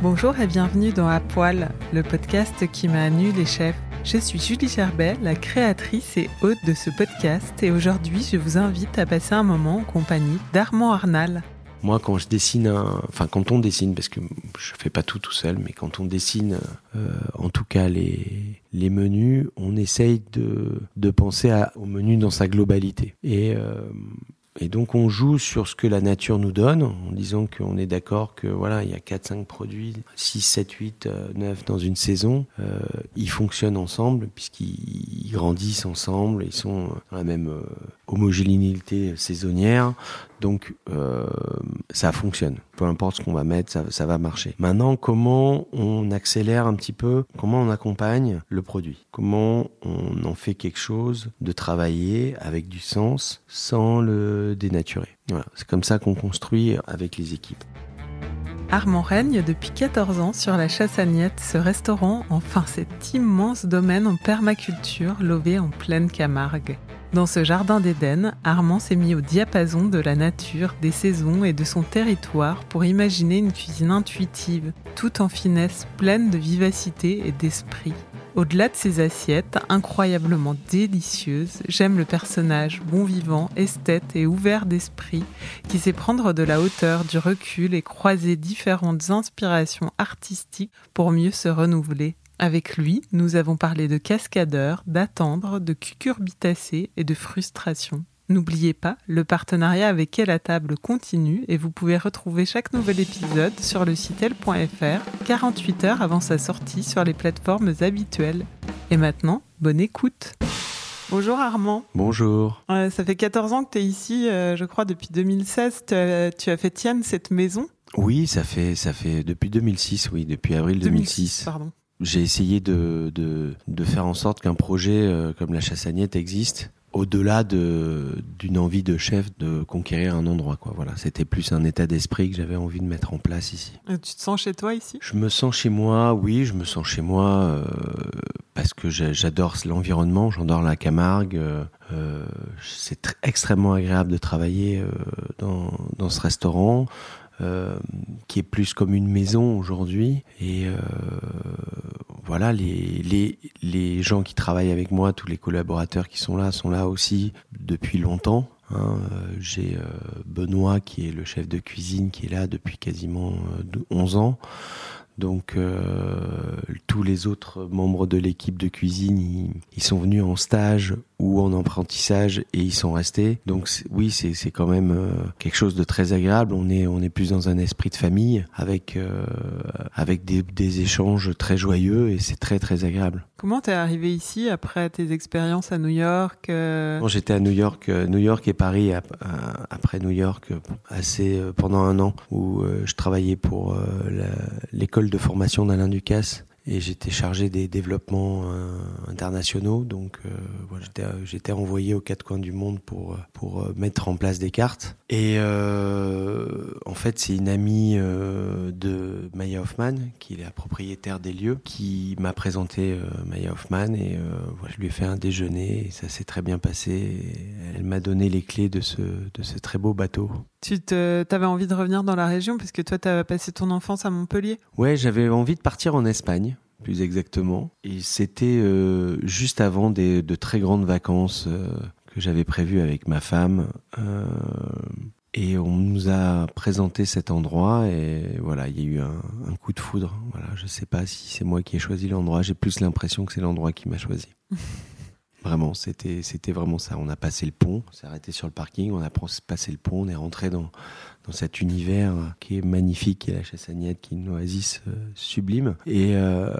Bonjour et bienvenue dans À Poil, le podcast qui m'a nu les chefs. Je suis Julie Gerbet, la créatrice et hôte de ce podcast, et aujourd'hui je vous invite à passer un moment en compagnie d'Armand Arnal. Moi, quand je dessine, enfin quand on dessine, parce que je fais pas tout tout seul, mais quand on dessine, euh, en tout cas les, menus, on essaye de, penser au menu dans sa globalité. Et euh, et donc on joue sur ce que la nature nous donne, en disant qu'on est d'accord que voilà, il y a 4-5 produits, 6, 7, 8, 9 dans une saison. Euh, ils fonctionnent ensemble puisqu'ils grandissent ensemble, ils sont dans la même euh, homogénéité saisonnière. Donc euh, ça fonctionne. Peu importe ce qu'on va mettre, ça, va marcher. Maintenant, comment on accélère un petit peu, comment on accompagne le produit, comment on en fait quelque chose de travailler avec du sens sans le dénaturer? Voilà, c'est comme ça qu'on construit avec les équipes. Armand règne depuis 14 ans sur la chasse ce restaurant, enfin cet immense domaine en permaculture lové en pleine Camargue. Dans ce jardin d'Éden, Armand s'est mis au diapason de la nature, des saisons et de son territoire pour imaginer une cuisine intuitive, tout en finesse, pleine de vivacité et d'esprit. Au-delà de ses assiettes, incroyablement délicieuses, j'aime le personnage bon vivant, esthète et ouvert d'esprit qui sait prendre de la hauteur, du recul et croiser différentes inspirations artistiques pour mieux se renouveler. Avec lui, nous avons parlé de cascadeur, d'attendre, de cucurbitacées et de frustration. N'oubliez pas, le partenariat avec Quelle la table continue et vous pouvez retrouver chaque nouvel épisode sur le site l.fr 48 heures avant sa sortie sur les plateformes habituelles. Et maintenant, bonne écoute Bonjour Armand. Bonjour. ça fait 14 ans que tu es ici, euh, je crois depuis 2016. Tu as, tu as fait tienne cette maison? Oui, ça fait, ça fait depuis 2006, oui, depuis avril 2006. 2006 pardon j'ai essayé de, de, de, faire en sorte qu'un projet euh, comme la Chassagnette existe au-delà de d'une envie de chef de conquérir un endroit quoi. Voilà c'était plus un état d'esprit que j'avais envie de mettre en place ici. Et tu te sens chez toi ici? Je me sens chez moi oui je me sens chez moi euh, parce que j'adore l'environnement j'adore la Camargue euh, euh c'est extrêmement agréable de travailler dans dans ce restaurant. euh, qui est plus comme une maison aujourd'hui. Et euh, voilà, les, les, les gens qui travaillent avec moi, tous les collaborateurs qui sont là, sont là aussi depuis longtemps. Hein. J'ai euh, Benoît qui est le chef de cuisine qui est là depuis quasiment 11 ans. Donc euh, tous les autres membres de l'équipe de cuisine, ils, sont venus en stage ou en apprentissage et ils sont restés. Donc oui, c'est quand même euh, quelque chose de très agréable. On est on est plus dans un esprit de famille avec euh, avec des, des, échanges très joyeux et c'est très très agréable. Comment t'es arrivé ici après tes expériences à New York euh? J'étais à New York, New York et Paris après New York assez pendant un an où je travaillais pour l'école de formation d'Alain Ducasse et j'étais chargé des développements internationaux. Donc voilà, j'étais envoyé aux quatre coins du monde pour, pour mettre en place des cartes. Et en fait, c'est une amie de Maya Hoffman, qui est la propriétaire des lieux, qui m'a présenté Maya Hoffman et voilà, je lui ai fait un déjeuner et ça s'est très bien passé. elle m'a donné les clés de ce, de ce très beau bateau. Tu te, avais envie de revenir dans la région parce que toi, tu as passé ton enfance à Montpellier? Ouais, j'avais envie de partir en Espagne, plus exactement. Et c'était euh, juste avant des, de très grandes vacances euh, que j'avais prévues avec ma femme. Euh, et on nous a présenté cet endroit et voilà, il y a eu un, un coup de foudre. Voilà, je sais pas si c'est moi qui ai choisi l'endroit. J'ai plus l'impression que c'est l'endroit qui m'a choisi. Vraiment, c'était c'était vraiment ça. On a passé le pont, on s'est arrêté sur le parking, on a passé le pont, on est rentré dans cet univers qui est magnifique, qui est la Chassagnette, qui est une oasis euh, sublime. Et, euh,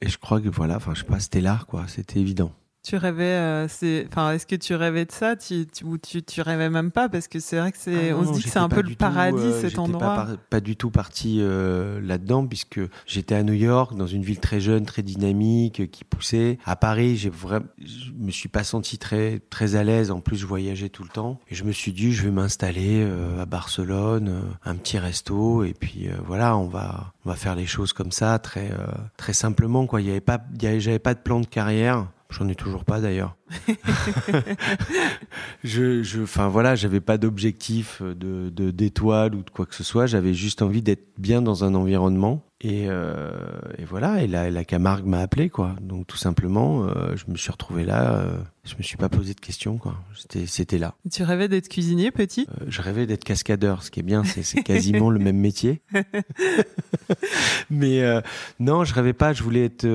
et je crois que voilà, enfin je sais pas, c'était là quoi, c'était évident. Tu rêvais, euh, c'est, enfin, est-ce que tu rêvais de ça, tu, tu, ou tu, tu rêvais même pas? Parce que c'est vrai que c'est, ah on se dit que c'est un peu le paradis euh, cet endroit. Pas, pas du tout parti euh, là-dedans puisque j'étais à New York dans une ville très jeune, très dynamique, qui poussait. À Paris, j'ai vraiment, je me suis pas senti très très à l'aise. En plus, je voyageais tout le temps et je me suis dit, je vais m'installer à Barcelone, un petit resto et puis voilà, on va on va faire les choses comme ça, très très simplement quoi. Il y avait pas, j'avais pas de plan de carrière. J'en ai toujours pas d'ailleurs. je, je, enfin voilà, j'avais pas d'objectif de, d'étoile ou de quoi que ce soit. J'avais juste envie d'être bien dans un environnement. Et, euh, et voilà. Et la, la Camargue m'a appelé quoi. Donc tout simplement, euh, je me suis retrouvé là. Euh, je me suis pas posé de questions quoi. C'était, c'était là. Tu rêvais d'être cuisinier petit? Euh, Je rêvais d'être cascadeur. Ce qui est bien, c'est, quasiment le même métier. Mais euh, non, je rêvais pas. Je voulais être.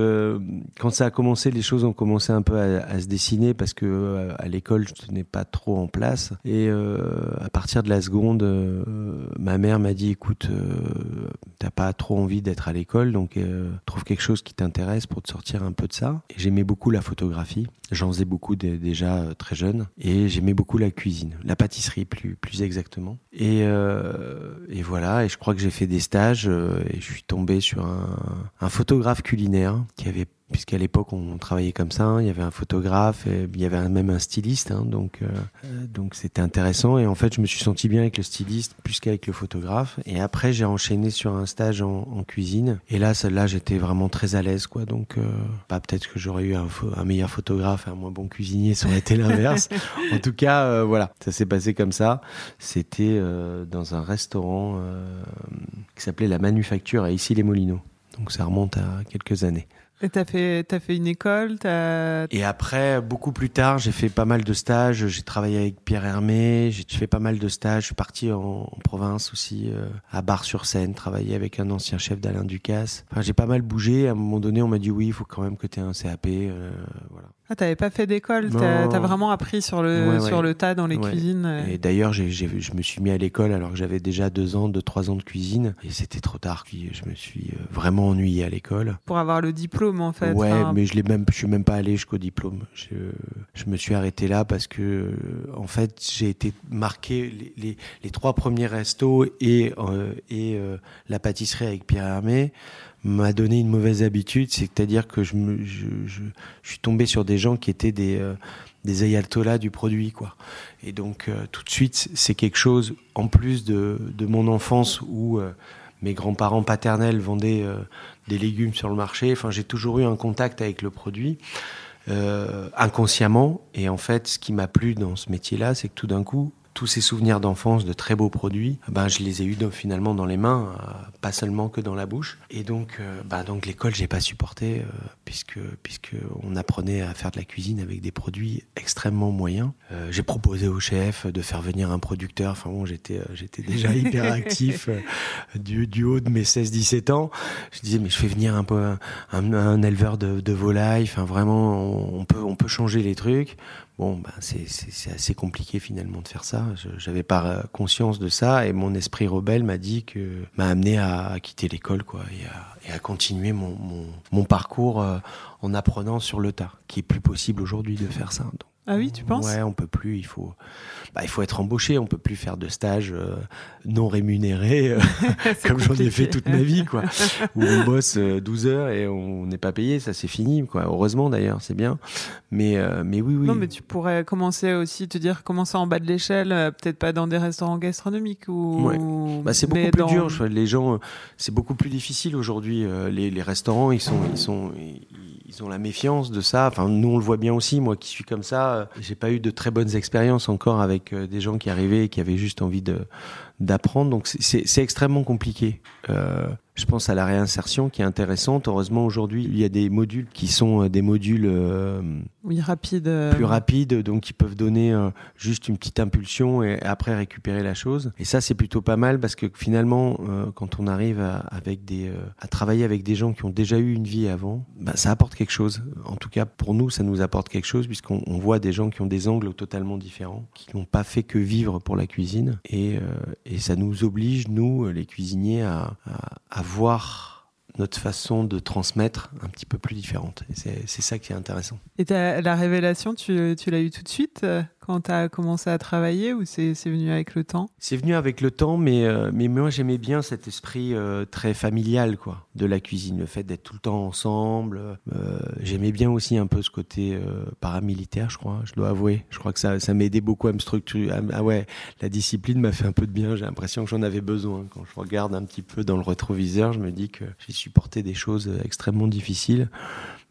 quand ça a commencé, les choses ont commencé un peu à, à se dessiner parce que euh, à l'école je tenais pas trop en place et euh, à partir de la seconde euh, ma mère m'a dit écoute t'as pas trop envie d'être à l'école donc trouve quelque chose qui t'intéresse pour te sortir un peu de ça et j'aimais beaucoup la photographie j'en faisais beaucoup déjà très jeune et j'aimais beaucoup la cuisine la pâtisserie plus plus exactement. Et et voilà et je crois que j'ai fait des stages et je suis tombé sur un, un photographe culinaire qui avait puisqu'à l'époque on travaillait comme ça, hein. il y avait un photographe, et il y avait même un styliste, hein, donc euh, donc c'était intéressant. Et en fait je me suis senti bien avec le styliste plus qu'avec le photographe. Et après j'ai enchaîné sur un stage en, en cuisine. Et là celle-là j'étais vraiment très à l'aise quoi. Donc euh, pas peut-être que j'aurais eu un, un, meilleur photographe et un moins bon cuisinier ça aurait été l'inverse. En tout cas euh, voilà. Ça s'est passé comme ça. C'était euh, dans un restaurant qui s'appelait la Manufacture à Issy les Molinos donc ça remonte à quelques années et t'as fait, as fait une école as... Et après, beaucoup plus tard, j'ai fait pas mal de stages. J'ai travaillé avec Pierre Hermé. J'ai fait pas mal de stages. Je suis parti en, en province aussi, euh, à Bar-sur-Seine, travailler avec un ancien chef d'Alain Ducasse. Enfin, j'ai pas mal bougé. À un moment donné, on m'a dit oui, il faut quand même que tu aies un CAP. Euh, voilà. Ah, t'avais pas fait d'école, t'as as vraiment appris sur le sur le tas dans les cuisines. Euh. Et d'ailleurs, je me suis mis à l'école alors que j'avais déjà deux ans, deux trois ans de cuisine, et c'était trop tard. Je me suis vraiment ennuyé à l'école. Pour avoir le diplôme, en fait. Ouais, mais je l'ai même, je suis même pas allé jusqu'au diplôme. Je, je me suis arrêté là parce que, euh, en fait, j'ai été marqué les, les, les, trois premiers restos et euh, et la pâtisserie avec Pierre Hermé m'a donné une mauvaise habitude, c'est-à-dire que je, me, je, je, je, suis tombé sur des gens qui étaient des, euh, des ayatollahs du produit, quoi. Et donc, euh, tout de suite, c'est quelque chose, en plus de, de mon enfance où euh, mes grands-parents paternels vendaient euh, des légumes sur le marché, enfin, j'ai toujours eu un contact avec le produit. inconsciemment et en fait ce qui m'a plu dans ce métier là c'est que tout d'un coup tous ces souvenirs d'enfance de très beaux produits, ben je les ai eus finalement dans les mains, euh, pas seulement que dans la bouche. Et donc, euh, ben donc l'école, j'ai pas supporté euh, puisque puisque on apprenait à faire de la cuisine avec des produits extrêmement moyens. j'ai proposé au chef de faire venir un producteur. Enfin bon, j'étais j'étais déjà hyper actif du, du haut de mes 16-17 ans. Je disais mais je fais venir un peu un, un, éleveur de, de volailles. Enfin vraiment, on, on peut on peut changer les trucs. Bon, ben c'est assez compliqué finalement de faire ça. J'avais pas conscience de ça et mon esprit rebelle m'a dit que m'a amené à, quitter l'école quoi et à, continuer mon parcours euh, en apprenant sur le tas, qui est plus possible aujourd'hui de faire ça. Donc. Ah oui, tu penses? Ouais, on peut plus. Il faut, bah, il faut être embauché. On peut plus faire de stage euh, non rémunéré euh, comme j'en ai fait toute ma vie, quoi. Où on bosse 12 euh, heures et on n'est pas payé. Ça, c'est fini, quoi. Heureusement d'ailleurs, c'est bien. Mais, mais oui, oui. Non, mais tu pourrais commencer aussi te dire commencer en bas de l'échelle, peut-être pas dans des restaurants gastronomiques ou. Ouais. Bah, c'est beaucoup plus dur. Les gens, c'est beaucoup plus difficile aujourd'hui. Les, les, restaurants, ils sont, ils sont, ils ont la méfiance de ça. Enfin, nous, on le voit bien aussi. Moi, qui suis comme ça, euh, j'ai pas eu de très bonnes expériences encore avec euh, des gens qui arrivaient et qui avaient juste envie de d'apprendre. Donc, c'est extrêmement compliqué. Euh, je pense à la réinsertion qui est intéressante. Heureusement, aujourd'hui, il y a des modules qui sont euh, des modules euh, oui, rapides. plus rapides, donc qui peuvent donner juste une petite impulsion et après récupérer la chose. Et ça, c'est plutôt pas mal parce que finalement, quand on arrive à, avec des, à travailler avec des gens qui ont déjà eu une vie avant, bah, ça apporte quelque chose. En tout cas, pour nous, ça nous apporte quelque chose puisqu'on voit des gens qui ont des angles totalement différents, qui n'ont pas fait que vivre pour la cuisine. Et, et ça nous oblige, nous, les cuisiniers, à, à, voir notre façon de transmettre un petit peu plus différente. C'est ça qui est intéressant. Et la révélation, tu, tu l'as eu tout de suite? Quand tu as commencé à travailler ou c'est venu avec le temps? C'est venu avec le temps, mais, euh, mais moi j'aimais bien cet esprit euh, très familial quoi, de la cuisine, le fait d'être tout le temps ensemble. Euh, j'aimais bien aussi un peu ce côté paramilitaire, je crois, je dois avouer. Je crois que ça, ça m'aidait beaucoup à me structurer. ah ouais, la discipline m'a fait un peu de bien, j'ai l'impression que j'en avais besoin. Quand je regarde un petit peu dans le rétroviseur, je me dis que j'ai supporté des choses extrêmement difficiles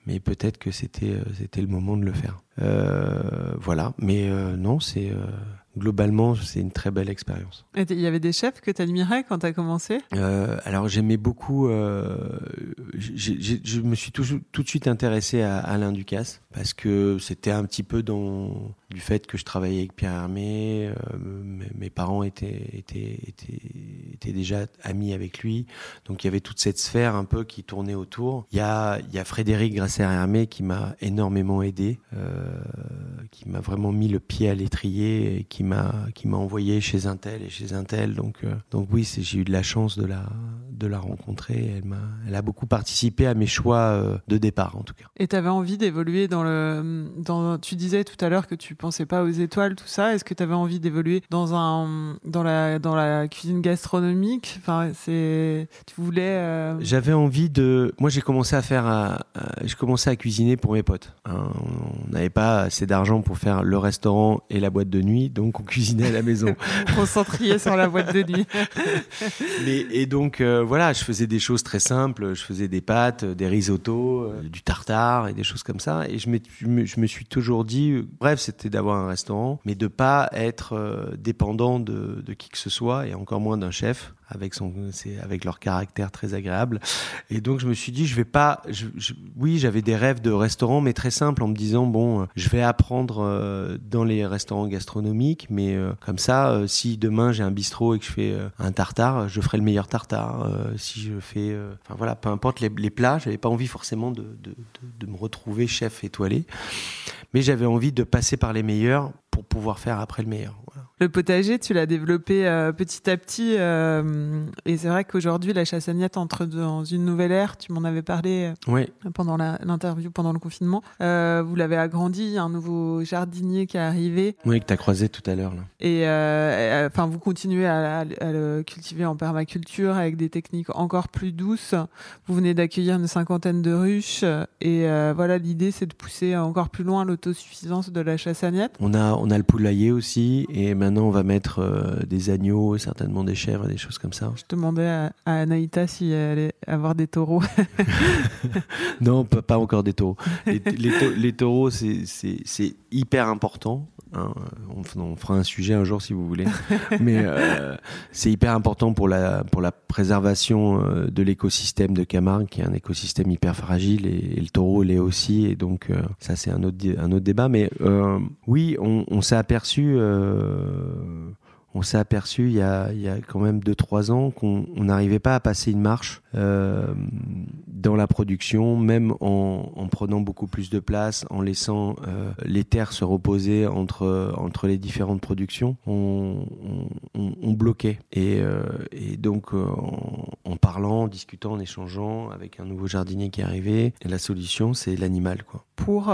mais peut-être que c'était euh, c'était le moment de le faire. Euh, voilà, mais euh, non, c'est globalement, c'est une très belle expérience. Il y avait des chefs que tu admirais quand tu as commencé Alors j'aimais beaucoup, je me suis tout, tout, de suite intéressé à Alain Ducasse parce que c'était un petit peu dans du fait que je travaillais avec Pierre Hermé, euh, mes, parents étaient, étaient, étaient, déjà amis avec lui, donc il y avait toute cette sphère un peu qui tournait autour. Il y a, il y a Frédéric Grasser-Hermé qui m'a énormément aidé, euh, qui m'a vraiment mis le pied à l'étrier et qui m'a envoyé chez un tel et chez un tel. Donc euh, donc oui, j'ai eu de la chance de la de la rencontrer. Elle m'a elle a beaucoup participé à mes choix de départ en tout cas. Et tu avais envie d'évoluer dans le dans tu disais tout à l'heure que tu pensais pas aux étoiles tout ça. Est-ce que tu avais envie d'évoluer dans un dans la dans la cuisine gastronomique? Enfin, c'est tu voulais euh, J'avais envie de moi j'ai commencé à faire je commençais à cuisiner pour mes potes. Hein. on n'avait pas assez d'argent pour faire le restaurant et la boîte de nuit, donc on cuisinait à la maison. Concentrier sur la boîte de nuit. Mais, et donc, euh, voilà, je faisais des choses très simples. Je faisais des pâtes, des risottos, euh, du tartare et des choses comme ça. Et je je me suis toujours dit, bref, c'était d'avoir un restaurant, mais de pas être euh, dépendant de, de qui que ce soit et encore moins d'un chef avec son avec leur caractère très agréable. Et donc je me suis dit je vais pas je, oui j'avais des rêves de restaurant mais très simple en me disant bon euh, je vais apprendre euh, dans les restaurants gastronomiques mais euh, comme ça si demain j'ai un bistrot et que je fais un tartare je ferai le meilleur tartare. Si je fais enfin voilà peu importe les, les plats j'avais pas envie forcément de, de, de me retrouver chef étoilé. Mais j'avais envie de passer par les meilleurs pour pouvoir faire après le meilleur le potager, tu l'as développé euh, petit à petit. Euh, et c'est vrai qu'aujourd'hui, la chassagnette entre dans une nouvelle ère. Tu m'en avais parlé euh, pendant l'interview, pendant le confinement. vous l'avez agrandi, un nouveau jardinier qui est arrivé. Oui, que tu as croisé tout à l'heure. Et enfin, vous continuez à, le cultiver en permaculture avec des techniques encore plus douces. Vous venez d'accueillir une cinquantaine de ruches. Et voilà, l'idée, c'est de pousser encore plus loin l'autosuffisance de la chassagnette. On a, on a le poulailler aussi. Et maintenant, on va mettre euh, des agneaux, certainement des chèvres, des choses comme ça. Je demandais à, à Anaïta si elle allait avoir des taureaux. non, pas, encore des taureaux. Les, taureaux, c'est hyper important. Hein. On, fera un sujet un jour si vous voulez. Mais euh, c'est hyper important pour la, pour la préservation euh, de l'écosystème de Camargue, qui est un écosystème hyper fragile, et, le taureau l'est aussi. Et donc, ça, c'est un autre, un autre débat. Mais oui, on, on s'est aperçu euh, on s'est aperçu il y, a, quand même 2-3 ans qu'on n'arrivait pas à passer une marche euh, dans la production, même en, prenant beaucoup plus de place, en laissant euh, les terres se reposer entre, entre les différentes productions, on, bloquait. Et, donc en, en, parlant, en discutant, en échangeant avec un nouveau jardinier qui est arrivé, la solution c'est l'animal. Pour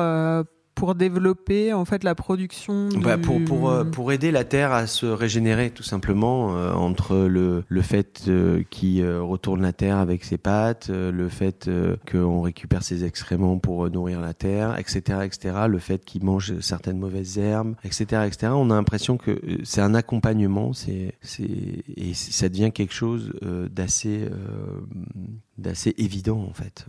pour développer en fait la production bah, pour, pour, euh, pour aider la terre à se régénérer tout simplement euh, entre le, le fait euh, qu'il retourne la terre avec ses pattes, le fait qu'on récupère ses excréments pour nourrir la terre, etc., etc., le fait qu'il mange certaines mauvaises herbes, etc., etc. On a l'impression que c'est un accompagnement, c'est c'est et ça devient quelque chose d'assez d'assez évident en fait.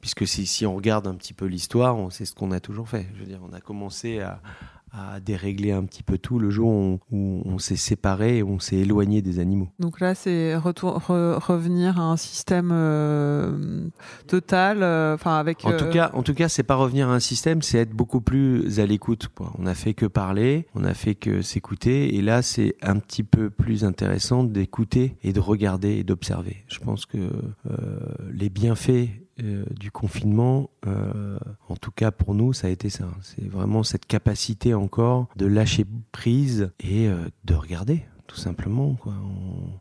Puisque si, si, on regarde un petit peu l'histoire, sait ce qu'on a toujours fait. Je veux dire, on a commencé à, à dérégler un petit peu tout le jour où on, s'est séparé on s'est éloigné des animaux. Donc là, c'est revenir à un système euh, total, euh, enfin avec. En tout euh, cas, en tout cas, c'est pas revenir à un système, c'est être beaucoup plus à l'écoute. On a fait que parler, on a fait que s'écouter, et là, c'est un petit peu plus intéressant d'écouter et de regarder et d'observer. Je pense que les bienfaits euh, du confinement, euh, en tout cas pour nous, ça a été ça. C'est vraiment cette capacité encore de lâcher prise et euh, de regarder tout simplement.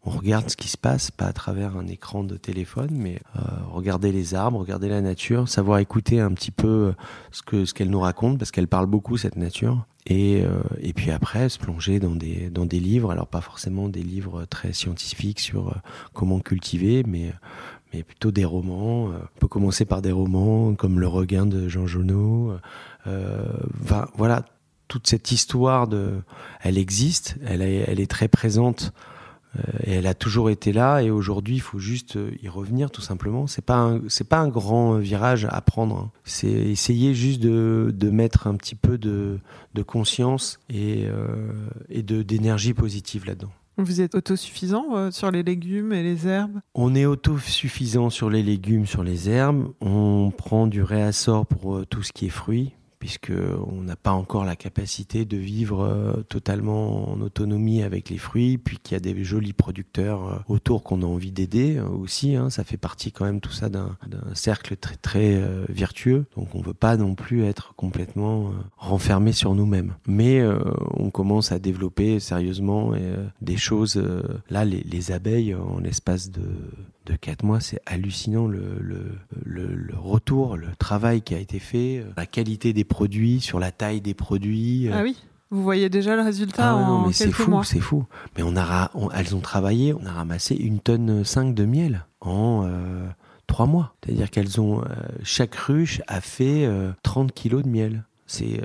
On, regarde ce qui se passe, pas à travers un écran de téléphone, mais regarder les arbres, regarder la nature, savoir écouter un petit peu ce que ce qu'elle nous raconte, parce qu'elle parle beaucoup cette nature. Et, puis après, se plonger dans des livres, alors pas forcément des livres très scientifiques sur comment cultiver, mais, mais plutôt des romans. Euh, on peut commencer par des romans comme Le Regain de Jean Jonot. Euh, voilà, toute cette histoire de, elle existe, elle est, très présente euh, et elle a toujours été là. Et aujourd'hui, il faut juste y revenir, tout simplement. C'est pas pas un grand virage à prendre. Hein. C'est essayer juste de, mettre un petit peu de, de conscience et, et de d'énergie positive là-dedans. Vous êtes autosuffisant euh, sur les légumes et les herbes? On est autosuffisant sur les légumes, sur les herbes. On prend du réassort pour euh, tout ce qui est fruits puisque on n'a pas encore la capacité de vivre euh, totalement en autonomie avec les fruits, puis qu'il y a des jolis producteurs euh, autour qu'on a envie d'aider euh, aussi. Hein. ça fait partie quand même tout ça d'un cercle très très vertueux. Donc on veut pas non plus être complètement renfermé sur nous-mêmes. Mais on commence à développer sérieusement des choses. là, les, les abeilles en l'espace de de quatre mois, c'est hallucinant le, le, le, retour, le travail qui a été fait, euh, la qualité des produits, sur la taille des produits. Euh. Ah oui vous voyez déjà le résultat ah en mais c'est fou, C'est fou, Mais on a, elles ont travaillé, on a ramassé une tonne 5 de miel en euh, trois mois. C'est-à-dire qu'elles ont chaque ruche a fait 30 kilos de miel. C'est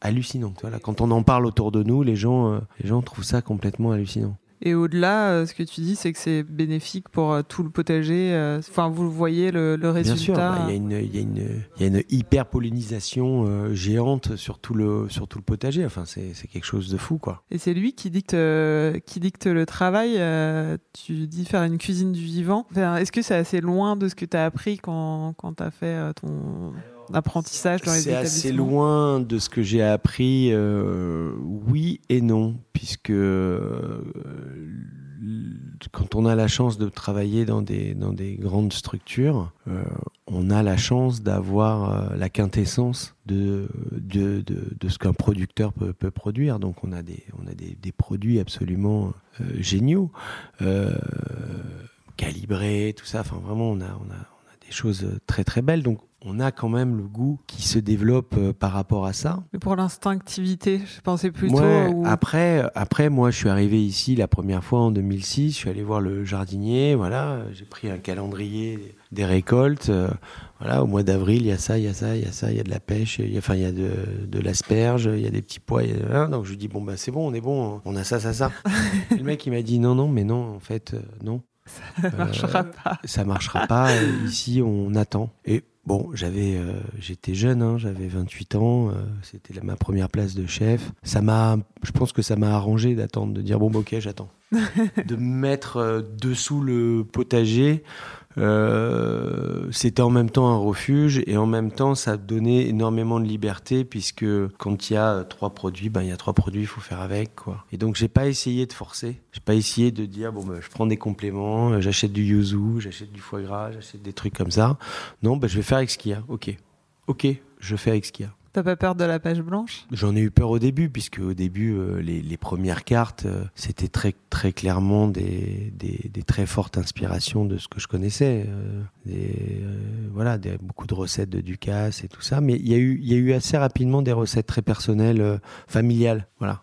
hallucinant. Voilà, quand on en parle autour de nous, les gens, les gens trouvent ça complètement hallucinant. Et au-delà, euh, ce que tu dis, c'est que c'est bénéfique pour euh, tout le potager. Euh, enfin, vous voyez le, le résultat. Bien sûr, bah, il y, y, y, a une hyper pollinisation géante sur tout le sur tout le potager. Enfin, c'est quelque chose de fou, quoi. Et c'est lui qui dicte qui dicte le travail. tu dis faire une cuisine du vivant. Est-ce que c'est assez loin de ce que tu as appris quand quand tu as fait ton apprentissage dans les C'est assez loin de ce que j'ai appris, euh, oui et non, puisque euh, quand on a la chance de travailler dans des, dans des grandes structures, euh, on a la chance d'avoir la quintessence de, de, de, ce qu'un producteur peut, peut, produire. Donc on a des, on a des, des produits absolument géniaux, calibrés, tout ça. Enfin vraiment, on a, on a, on a des choses très très belles. Donc on a quand même le goût qui se développe euh, par rapport à ça. Mais pour l'instinctivité, je pensais plutôt. Après, après, moi, je suis arrivé ici la première fois en 2006. Je suis allé voir le jardinier. Voilà, j'ai pris un calendrier des récoltes. Euh, voilà, au mois d'avril, il y a ça, il y a ça, il y a ça, il y a de la pêche. Il y a, enfin, il y a de, de l'asperge, il y a des petits pois. donc je lui dis bon bah c'est bon, on est bon, on a ça, ça, ça. le mec il m'a dit non, non, mais non, en fait, euh, non. Ça marchera pas. Ça marchera pas. Ici, on attend. Et Bon, j'avais, euh, j'étais jeune, hein, j'avais 28 ans, euh, c'était ma première place de chef. Ça m'a, je pense que ça m'a arrangé d'attendre, de dire bon, bah, ok, j'attends, de mettre euh, dessous le potager euh, c'était en même temps un refuge et en même temps ça donnait énormément de liberté puisque quand il y a trois produits, ben il y a trois produits, il faut faire avec quoi. Et donc j'ai pas essayé de forcer, j'ai pas essayé de dire bon ben je prends des compléments, euh, j'achète du yuzu, j'achète du foie gras, j'achète des trucs comme ça. Non, ben je vais faire avec ce qu'il y a. Ok, ok, je fais avec ce qu'il y a. T'as pas peur de la page blanche? J'en ai eu peur au début, puisque au début, euh, les, les, premières cartes, euh, c'était très, très clairement des, des, très fortes inspirations de ce que je connaissais. Euh, des, voilà, beaucoup de recettes de Ducasse et tout ça. Mais il y, a eu, y a eu assez rapidement des recettes très personnelles, familiales. Voilà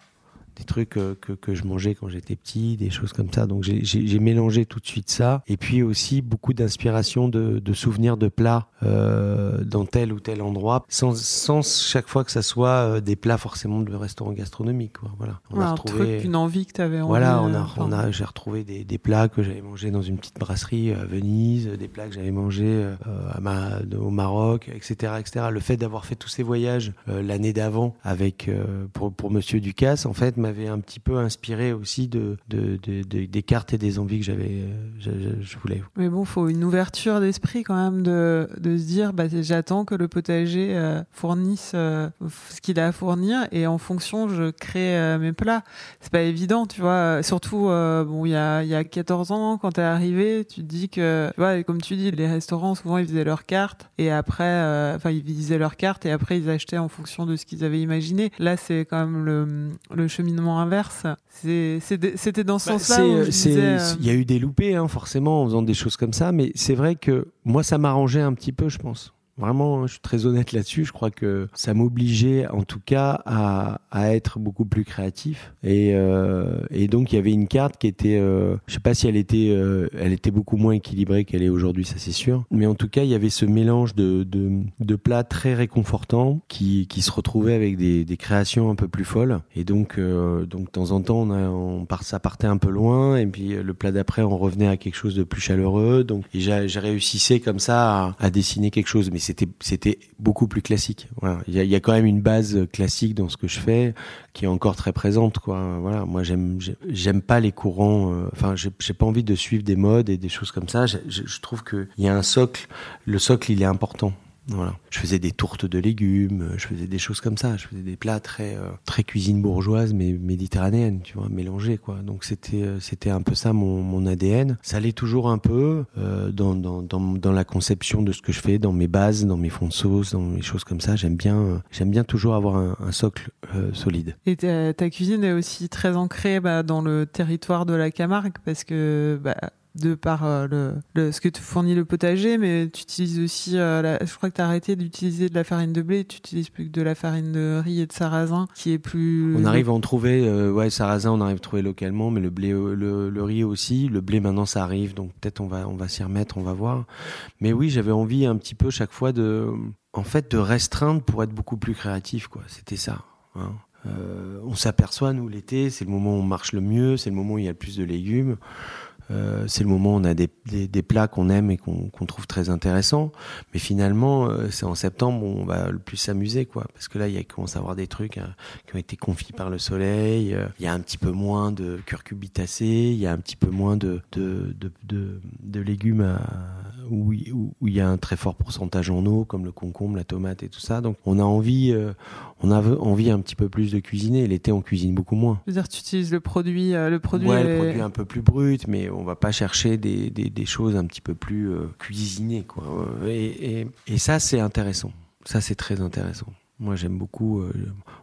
des trucs euh, que, que, je mangeais quand j'étais petit, des choses comme ça. Donc j'ai mélangé tout de suite ça. Et puis aussi beaucoup d'inspiration de, de, souvenirs de plats euh, dans tel ou tel endroit, sans, sans chaque fois que ça soit euh, des plats forcément de restaurant gastronomique. Quoi. Voilà. On a retrouvé un truc, une envie que tu avais envie. Voilà, on a, on a, j'ai retrouvé des, des plats que j'avais mangés dans une petite brasserie à Venise, des plats que j'avais mangés euh, à ma, au Maroc, etc., etc. Le fait d'avoir fait tous ces voyages l'année d'avant avec pour, pour Monsieur Ducasse, en fait, m'avait un petit peu inspiré aussi de, de, de, de, des cartes et des envies que j'avais, je, je, voulais. Mais bon, faut une ouverture d'esprit quand même de, de se dire, bah, j'attends que le potager euh, fournisse euh, ce qu'il a à fournir et en fonction, je crée euh, mes plats. C'est pas évident, tu vois. Surtout, bon, il y a, y a 14 ans, quand t'es arrivé, tu te dis que, tu comme tu dis, les restaurants, souvent, ils faisaient leurs cartes et après, enfin, ils faisaient leurs cartes et après, ils achetaient en fonction de ce qu'ils avaient imaginé. Là, c'est quand même le, le chemin inverse. C'était dans ce bah, sens-là. Euh, il y a eu des loupés, hein, forcément, en faisant des choses comme ça, mais c'est vrai que moi, ça m'arrangeait un petit peu, je pense. Vraiment, je suis très honnête là-dessus. Je crois que ça m'obligeait, en tout cas, à, à, être beaucoup plus créatif. Et, euh, et, donc, il y avait une carte qui était, euh, je sais pas si elle était, euh, elle était beaucoup moins équilibrée qu'elle est aujourd'hui, ça c'est sûr. Mais en tout cas, il y avait ce mélange de, de, de plats très réconfortants qui, qui se retrouvaient avec des, des créations un peu plus folles. Et donc, euh, donc de temps en temps, on, a, on part, ça partait un peu loin. Et puis le plat d'après, on revenait à quelque chose de plus chaleureux. Donc, j'ai réussissé comme ça à, à dessiner quelque chose. Mais c'était c'était beaucoup plus classique. Voilà, il y a, quand même une base classique dans ce que je fais qui est encore très présente quoi. Voilà, moi j'aime j'aime pas les courants. Euh, enfin, j'ai pas envie de suivre des modes et des choses comme ça. Je, je, je trouve que il y a un socle. Le socle, il est important. Voilà. Je faisais des tourtes de légumes, je faisais des choses comme ça. Je faisais des plats très euh, très cuisine bourgeoise mais méditerranéenne, tu vois, mélangés quoi. Donc c'était euh, c'était un peu ça mon, mon ADN. Ça allait toujours un peu euh, dans, dans, dans, la conception de ce que je fais, dans mes bases, dans mes fonds de sauce, dans mes choses comme ça. J'aime bien j'aime bien toujours avoir un, socle euh, solide. Et ta, ta, cuisine est aussi très ancrée bah, dans le territoire de la Camargue parce que bah, de par euh, le, ce que te fournit le potager, mais tu utilises aussi, euh, je crois que tu as arrêté d'utiliser de la farine de blé, tu utilises plus que de la farine de riz et de sarrasin, qui est plus... On arrive à en trouver, euh, ouais, sarrasin, on arrive à trouver localement, mais le blé, le, riz aussi, le blé maintenant ça arrive, donc peut-être on va, on va s'y remettre, on va voir. Mais oui, j'avais envie un petit peu chaque fois de, en fait, de restreindre pour être beaucoup plus créatif, quoi. C'était ça. Hein. on s'aperçoit, nous, l'été, c'est le moment où on marche le mieux, c'est le moment où il y a le plus de légumes. Euh, c'est le moment où on a des, des, plats qu'on aime et qu'on trouve très intéressants. Mais finalement, euh, c'est en septembre où on va le plus s'amuser, quoi. Parce que là, il y a, commence à avoir des trucs hein, qui ont été confits par le soleil. Euh, il y a un petit peu moins de curcubitacées, il y a un petit peu moins de, de, de, de légumes à, où, où, où, il y a un très fort pourcentage en eau, comme le concombre, la tomate et tout ça. Donc on a envie, euh, on a envie un petit peu plus de cuisiner. L'été, on cuisine beaucoup moins. C'est-à-dire, tu utilises le produit, euh, le produit. Ouais, le produit un peu plus brut, mais on va pas chercher des, des, des choses un petit peu plus euh, cuisinées, quoi. Et, et, et ça, c'est intéressant. Ça, c'est très intéressant. Moi, j'aime beaucoup. Euh,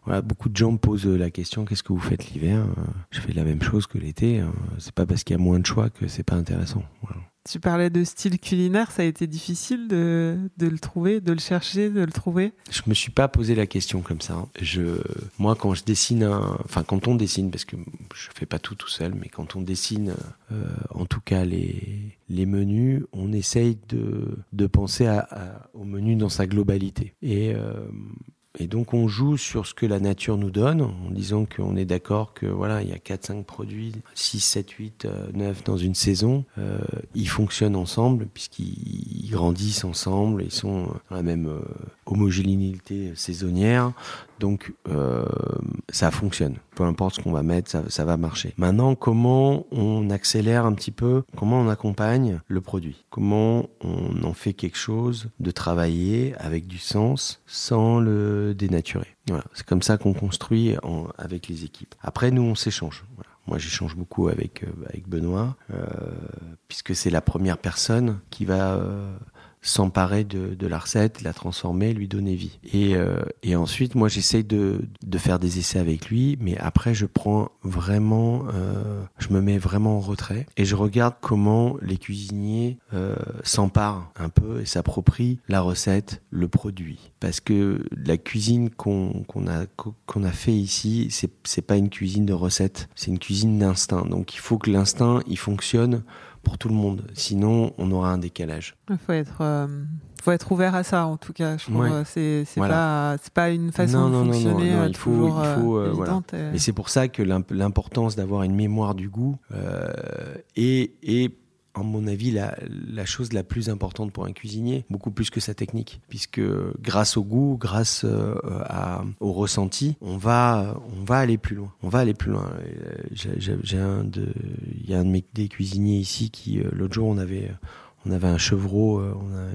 voilà, beaucoup de gens me posent la question qu'est-ce que vous faites l'hiver? Je fais la même chose que l'été. Hein. C'est pas parce qu'il y a moins de choix que c'est pas intéressant. Voilà. Tu parlais de style culinaire, ça a été difficile de, le trouver, de le chercher, de le trouver Je me suis pas posé la question comme ça. Je, moi, quand je dessine, un, enfin quand on dessine, parce que je fais pas tout tout seul, mais quand on dessine, euh, en tout cas les, les menus, on essaye de, de penser à, à, au menu dans sa globalité. Et euh, et donc on joue sur ce que la nature nous donne, en disant qu'on est d'accord que voilà, il y a 4 5 produits, 6 7 8 9 dans une saison, euh, ils fonctionnent ensemble puisqu'ils grandissent ensemble, ils sont dans la même euh, homogénéité saisonnière. Donc euh, ça fonctionne. Peu importe ce qu'on va mettre, ça, ça, va marcher. Maintenant, comment on accélère un petit peu, comment on accompagne le produit, comment on en fait quelque chose de travailler avec du sens sans le dénaturer? Voilà, c'est comme ça qu'on construit en, avec les équipes. Après, nous, on s'échange. Voilà. Moi, j'échange beaucoup avec, euh, avec Benoît, euh, puisque c'est la première personne qui va euh, s'emparer de, de, la recette, la transformer, lui donner vie. Et, euh, et ensuite, moi, j'essaye de, de, faire des essais avec lui, mais après, je prends vraiment, euh, je me mets vraiment en retrait et je regarde comment les cuisiniers euh, s'emparent un peu et s'approprient la recette, le produit. Parce que la cuisine qu'on a qu'on a fait ici, c'est pas une cuisine de recette, c'est une cuisine d'instinct. Donc, il faut que l'instinct il fonctionne pour tout le monde. Sinon, on aura un décalage. Il faut être, euh, faut être ouvert à ça, en tout cas. Je trouve ouais. c'est c'est voilà. pas pas une façon non, de non, fonctionner non, non, il faut, toujours, il faut euh, voilà. et- Et c'est pour ça que l'imp- l'importance d'avoir une mémoire du goût euh, est, à mon avis, la, la chose la plus importante pour un cuisinier, beaucoup plus que sa technique, puisque grâce au goût, grâce euh, à, au ressenti, on va, on va aller plus loin. On va aller plus loin. Euh, j'ai- un de, il y a un de mes des cuisiniers ici qui, euh, l'autre jour, on avait on avait un chevreau, un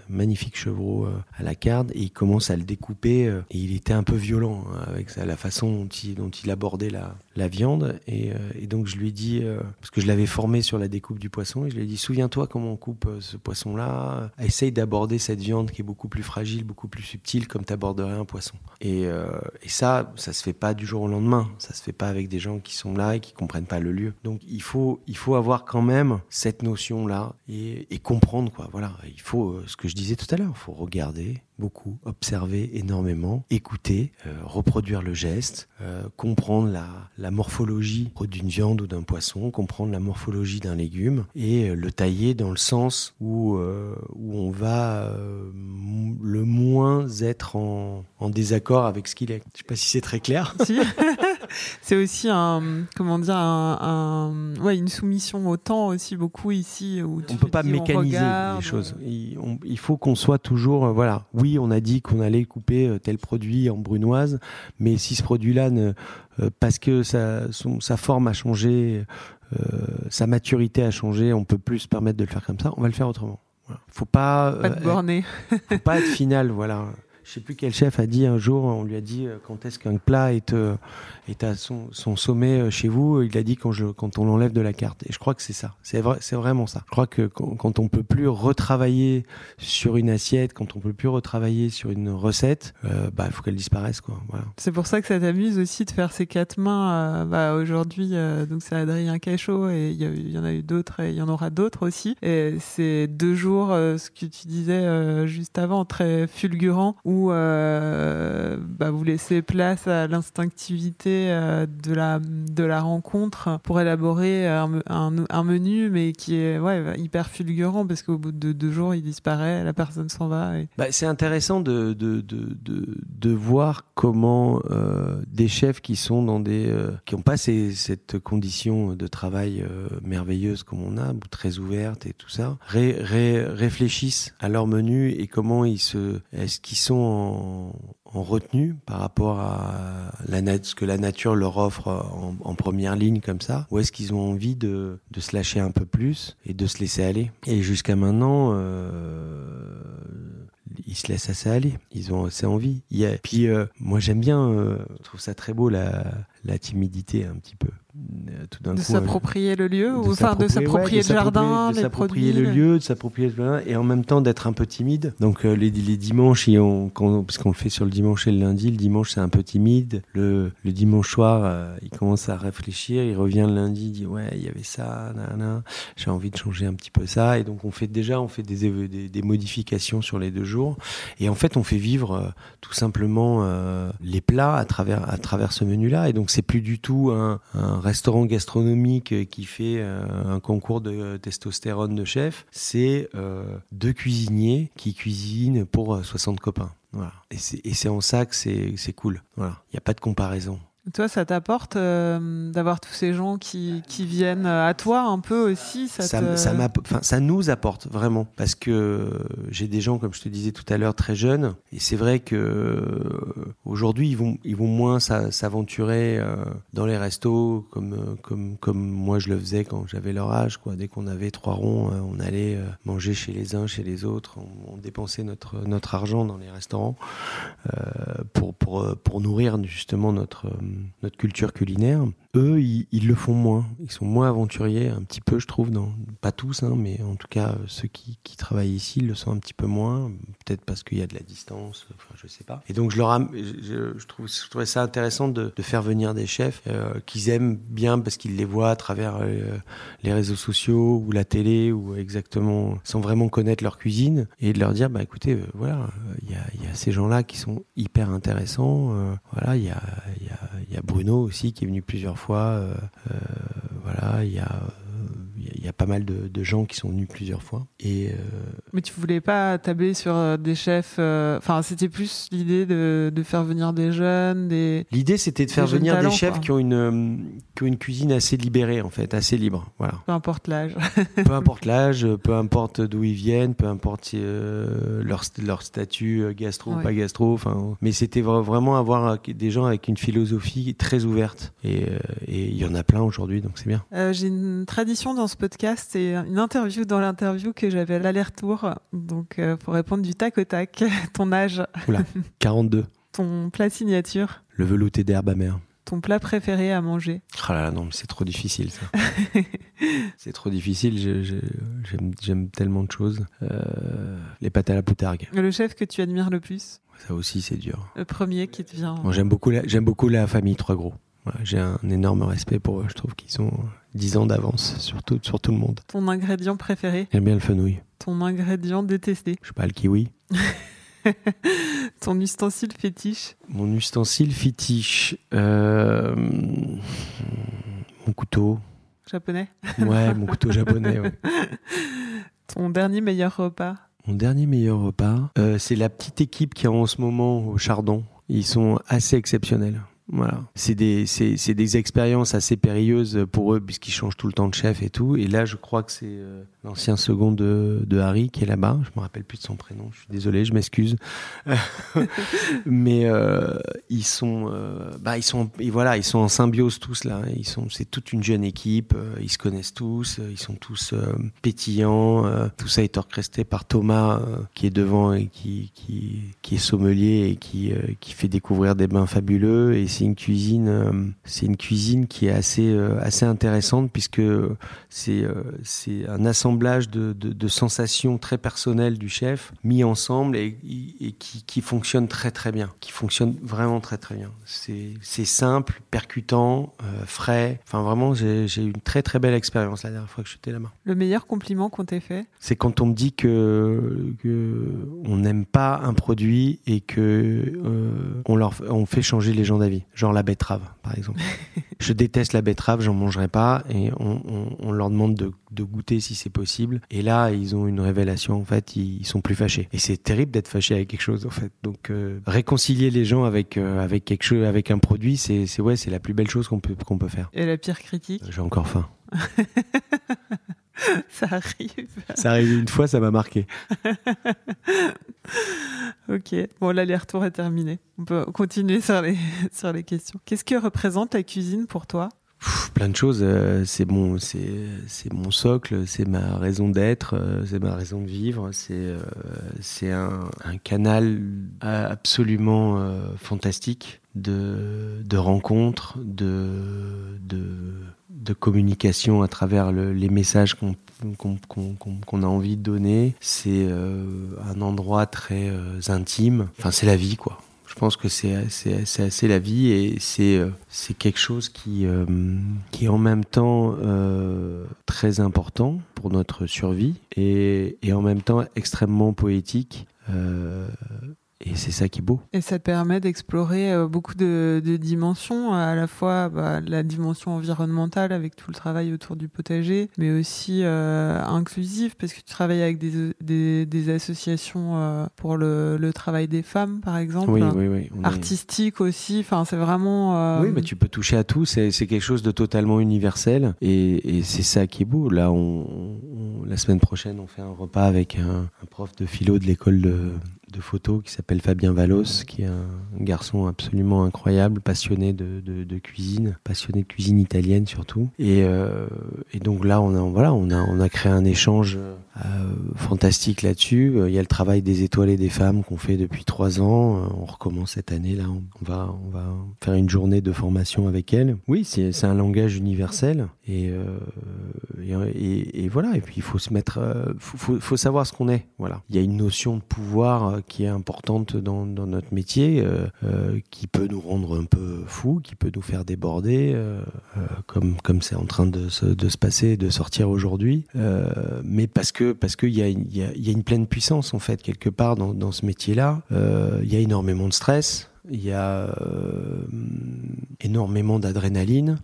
magnifique chevreau à la carte et il commence à le découper et il était un peu violent hein, avec ça, la façon dont il, dont il abordait la, la viande et, euh, et donc je lui ai dit euh, parce que je l'avais formé sur la découpe du poisson et je lui ai dit souviens-toi comment on coupe euh, ce poisson là, essaye d'aborder cette viande qui est beaucoup plus fragile, beaucoup plus subtile comme tu aborderais un poisson. Et, et ça, ça se fait pas du jour au lendemain, ça se fait pas avec des gens qui sont là et qui comprennent pas le lieu. Donc il faut il faut avoir quand même cette notion là et, et comprendre quoi. Voilà, il faut ce que je disais tout à l'heure, il faut regarder beaucoup, observer énormément, écouter, euh, reproduire le geste, euh, comprendre la, la morphologie d'une viande ou d'un poisson, comprendre la morphologie d'un légume et euh, le tailler dans le sens où euh, où on va euh, le moins être en, en désaccord avec ce qu'il est. Je sais pas si c'est très clair. Si. c'est aussi un comment dire un, un- ouais une soumission au temps aussi beaucoup ici où on peut pas dis, mécaniser regarde, les choses. Il, on- il faut qu'on soit toujours, euh, voilà. Oui, on a dit qu'on allait couper euh, tel produit en brunoise, mais si ce produit-là, ne, euh, parce que sa, son- sa forme a changé, sa maturité a changé, on peut plus se permettre de le faire comme ça. On va le faire autrement. Voilà. Faut pas, pas de borner. faut pas être final, voilà. Je sais plus quel chef a dit un jour, on lui a dit euh, quand est-ce qu'un plat est, euh, à son, sommet euh, chez vous. Il a dit quand, on l'enlève de la carte. Et je crois que c'est ça. C'est vrai, c'est vraiment ça. Je crois que quand, quand on peut plus retravailler sur une assiette, quand on peut plus retravailler sur une recette, euh, bah il faut qu'elle disparaisse. C'est pour ça que ça t'amuse aussi de faire ces quatre mains. bah, Aujourd'hui, c'est Adrien Cachot et il y, il y en a eu d'autres et il y en aura d'autres aussi. Et c'est deux jours, ce que tu disais juste avant, très fulgurant, où euh, bah, vous laissez place à l'instinctivité euh, de la de la rencontre pour élaborer un, un, menu, mais qui est ouais hyper fulgurant parce qu'au bout de deux jours, il disparaît, la personne s'en va. Bah, c'est intéressant de, de, de, de, voir comment euh, des chefs qui sont dans des qui n'ont pas ces, cette condition de travail merveilleuse comme on a, très ouverte et tout ça, ré, ré- réfléchissent à leur menu et comment ils se est-ce qu'ils sont en, en retenue par rapport à la ce que la nature leur offre en, première ligne comme ça, ou est-ce qu'ils ont envie de, de se lâcher un peu plus et de se laisser aller? Et jusqu'à maintenant, euh, ils se laissent assez aller. Ils ont assez envie. Il Puis euh, moi j'aime bien, euh, je trouve ça très beau la timidité un petit peu. Euh, Tout d'un De coup, euh, s'approprier le lieu, ou enfin de s'approprier ouais, le jardin, de s'approprier le lieu, de s'approprier le jardin, et en même temps d'être un peu timide. Donc euh, les, les dimanches, ont- quand, parce qu'on le fait sur le dimanche et le lundi, le dimanche c'est un peu timide. Le, le dimanche soir, euh, il commence à réfléchir, il revient le lundi, il dit ouais, il y avait ça, j'ai envie de changer un petit peu ça, et donc on fait déjà, on fait des, des, des modifications sur les deux jours, et en fait on fait vivre euh, tout simplement les plats à travers à travers ce menu-là, et donc c'est plus du tout un, un restaurant gastronomique euh, qui fait euh, un concours de euh, testostérone de chef, c'est deux cuisiniers qui cuisinent pour euh, 60 copains. Et c'est en ça que c'est c'est cool. Voilà. Il n'y a pas de comparaison. Toi, ça t'apporte euh, d'avoir tous ces gens qui, qui viennent à toi un peu aussi ça, ça, te- ça, m'app- enfin, ça nous apporte vraiment parce que euh, j'ai des gens comme je te disais tout à l'heure très jeunes et c'est vrai que euh, aujourd'hui ils vont ils vont moins s'a- s'aventurer euh, dans les restos comme euh, comme comme moi je le faisais quand j'avais leur âge quoi. Dès qu'on avait trois ronds euh, on allait euh, manger chez les uns chez les autres on, on dépensait notre notre argent dans les restaurants euh, pour pour euh, pour nourrir justement notre euh, notre culture culinaire, eux, ils, le font moins. Ils sont moins aventuriers, un petit peu, je trouve. Dans, pas tous, hein, mais en tout cas, ceux qui, travaillent ici le sont un petit peu moins. Peut-être parce qu'il y a de la distance, enfin, je sais pas. Et donc, je, leur je, trouve, je trouvais ça intéressant de, faire venir des chefs euh, qu'ils aiment bien parce qu'ils les voient à travers euh, les réseaux sociaux ou la télé ou exactement sans vraiment connaître leur cuisine et de leur dire, bah écoutez, euh, voilà, il y a, ces gens-là qui sont hyper intéressants. voilà, il y, a, y a Bruno aussi qui est venu plusieurs fois. Euh, euh, voilà, il y a il y a pas mal de, gens qui sont venus plusieurs fois. Et, euh, Mais tu voulais pas tabler sur euh, des chefs. Euh, enfin, c'était plus l'idée de, de, faire venir des jeunes. Des... L'idée, c'était de faire venir des chefs qui ont, une, qui ont une cuisine assez libérée, en fait, assez libre. Voilà. Peu importe l'âge. peu importe l'âge, peu importe d'où ils viennent, peu importe leur, leur statut gastro ou pas gastro. Enfin, mais c'était vraiment avoir des gens avec une philosophie très ouverte. Et il y en a plein aujourd'hui, donc c'est bien. J'ai une tradition dans ce podcast, c'est une interview dans l'interview que j'avais l'aller-retour. Donc, euh, pour répondre du tac au tac, ton âge. Oula, 42. ton plat signature. Le velouté d'herbe amère. Ton plat préféré à manger Ah là là, non, c'est trop difficile ça. c'est trop difficile, j'aime tellement de choses. Euh, les pâtes à la poutargue. Le chef que tu admires le plus Ça aussi, c'est dur. Le premier qui te vient. j'aime beaucoup, beaucoup la famille Trois Gros. J'ai un énorme respect pour eux. Je trouve qu'ils sont 10 ans d'avance sur tout, sur tout le monde. Ton ingrédient préféré? J'aime bien le fenouil. Ton ingrédient détesté? Je sais pas, le kiwi. Ton ustensile fétiche? Mon ustensile fétiche. Euh, mon couteau. Japonais? Ouais, mon couteau japonais. Ton dernier meilleur repas? Mon dernier meilleur repas, euh, c'est la petite équipe qui est en ce moment au Chardon. Ils sont assez exceptionnels. Voilà. C'est des, c'est, des expériences assez périlleuses pour eux puisqu'ils changent tout le temps de chef et tout. Et là, je crois que c'est euh, l'ancien second de, de, Harry qui est là-bas. Je me rappelle plus de son prénom. Je suis désolé, je m'excuse. Mais euh, ils sont, euh, bah ils sont, et voilà, ils sont en symbiose tous là. Ils sont, c'est toute une jeune équipe. ils se connaissent tous. Ils sont tous pétillants. tout ça est orchestré par Thomas qui est devant et qui, qui, qui est sommelier et qui, qui fait découvrir des bains fabuleux. Et c'est une cuisine, euh, c'est une cuisine qui est assez euh, assez intéressante puisque c'est euh, c'est un assemblage de, de, sensations très personnelles du chef mis ensemble et, et qui, qui, fonctionne très très bien, qui fonctionne vraiment très très bien. C'est simple, percutant, frais. Enfin vraiment, j'ai eu une très très belle expérience la dernière fois que j'étais là-bas. Le meilleur compliment qu'on t'ait fait? C'est quand on me dit que, que on n'aime pas un produit et que on leur on fait changer les gens d'avis genre la betterave, par exemple. je déteste la betterave, j'en mangerai pas, et on, leur demande de, goûter si c'est possible. Et là, ils ont une révélation, en fait, ils, sont plus fâchés. Et c'est terrible d'être fâché avec quelque chose, en fait. Donc, euh, réconcilier les gens avec euh, avec quelque chose, avec un produit, c'est c'est ouais, c'est la plus belle chose qu'on peut qu'on peut faire. Et la pire critique? J'ai encore faim. ça arrive. Ça arrive une fois, ça m'a marqué. ok, bon, l'aller-retour est terminé. On peut continuer sur les, sur les questions. Qu'est-ce que représente la cuisine pour toi? Plein de choses. Euh, c'est mon, c'est, mon socle, c'est ma raison d'être, euh, c'est ma raison de vivre. C'est, euh, c'est un, canal absolument fantastique de, de rencontres, de, de, de communication à travers le, les messages qu'on qu'on a envie de donner. C'est un endroit très intime. Enfin, c'est la vie, quoi. Je pense que c'est assez la vie et c'est euh, c'est quelque chose qui euh, qui est en même temps euh, très important pour notre survie et, et en même temps extrêmement poétique. Et c'est ça qui est beau. Et ça te permet d'explorer euh, beaucoup de, de, dimensions, à la fois bah, la dimension environnementale avec tout le travail autour du potager, mais aussi euh, inclusive parce que tu travailles avec des, des, des associations euh, pour le, le, travail des femmes, par exemple. Oui, oui, oui. Artistique aussi. Enfin, c'est vraiment. Oui, mais tu peux toucher à tout. C'est quelque chose de totalement universel, et, et c'est ça qui est beau. Là, on, la semaine prochaine, on fait un repas avec un, un prof de philo de l'école de de photos qui s'appelle Fabien Valos, qui est un garçon absolument incroyable, passionné de, cuisine, passionné de cuisine italienne surtout. Et, euh, et donc là, on a, voilà, on a, on a créé un échange euh, fantastique là-dessus. Il y a le travail des étoiles et des femmes qu'on fait depuis trois ans. On recommence cette année là. On va, on va faire une journée de formation avec elle. Oui, c'est un langage universel et, euh, et, voilà. Et puis il faut se mettre, euh, faut, faut savoir ce qu'on est. Voilà. Il y a une notion de pouvoir qui est importante dans, notre métier, euh, euh, qui peut nous rendre un peu fous, qui peut nous faire déborder, euh, comme c'est en train de se, de se passer, de sortir aujourd'hui. mais parce que parce qu'il y a, une pleine puissance en fait quelque part dans, ce métier-là. Il y a énormément de stress il y a énormément d'adrénaline.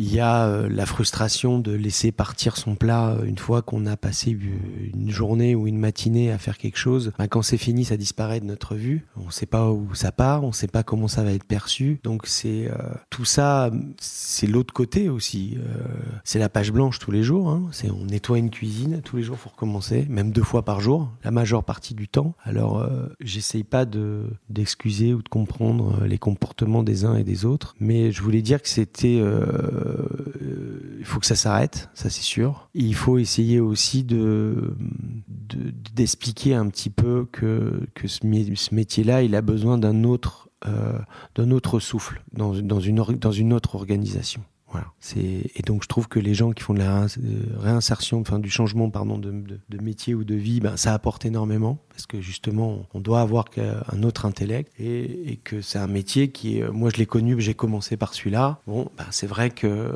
Il y a euh, la frustration de laisser partir son plat une fois qu'on a passé une journée ou une matinée à faire quelque chose. Ben, quand c'est fini, ça disparaît de notre vue. On ne sait pas où ça part, on ne sait pas comment ça va être perçu. Donc c'est euh, tout ça, c'est l'autre côté aussi. Euh, c'est la page blanche tous les jours. Hein. C'est on nettoie une cuisine tous les jours, faut recommencer, même deux fois par jour, la majeure partie du temps. Alors euh, j'essaye pas de d'excuser ou de comprendre les comportements des uns et des autres, mais je voulais dire que c'était euh, il faut que ça s'arrête, ça c'est sûr. il faut essayer aussi de d'expliquer un petit peu que, que ce, métier-là, il a besoin d'un autre, euh, d'un autre souffle dans, dans, une, dans une autre organisation. Voilà. C'est et donc je trouve que les gens qui font de la euh, réinsertion, enfin du changement pardon de, métier ou de vie, ben ça apporte énormément parce que justement on doit avoir un autre intellect et, et que c'est un métier qui est, moi je l'ai connu, j'ai commencé par celui-là. Bon, ben c'est vrai que euh,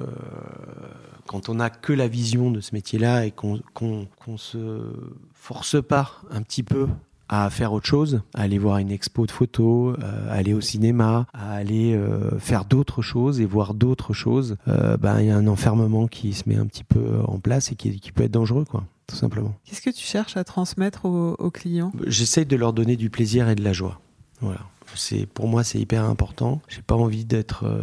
quand on a que la vision de ce métier-là et qu'on qu'on qu'on se force pas un petit peu à faire autre chose, à aller voir une expo de photos, euh, à aller au cinéma, à aller euh, faire d'autres choses et voir d'autres choses, euh, ben il y a un enfermement qui se met un petit peu en place et qui, qui peut être dangereux, quoi, tout simplement. Qu'est-ce que tu cherches à transmettre aux, aux clients? J'essaye de leur donner du plaisir et de la joie. Voilà. C'est pour moi c'est hyper important. J'ai pas envie d'être euh,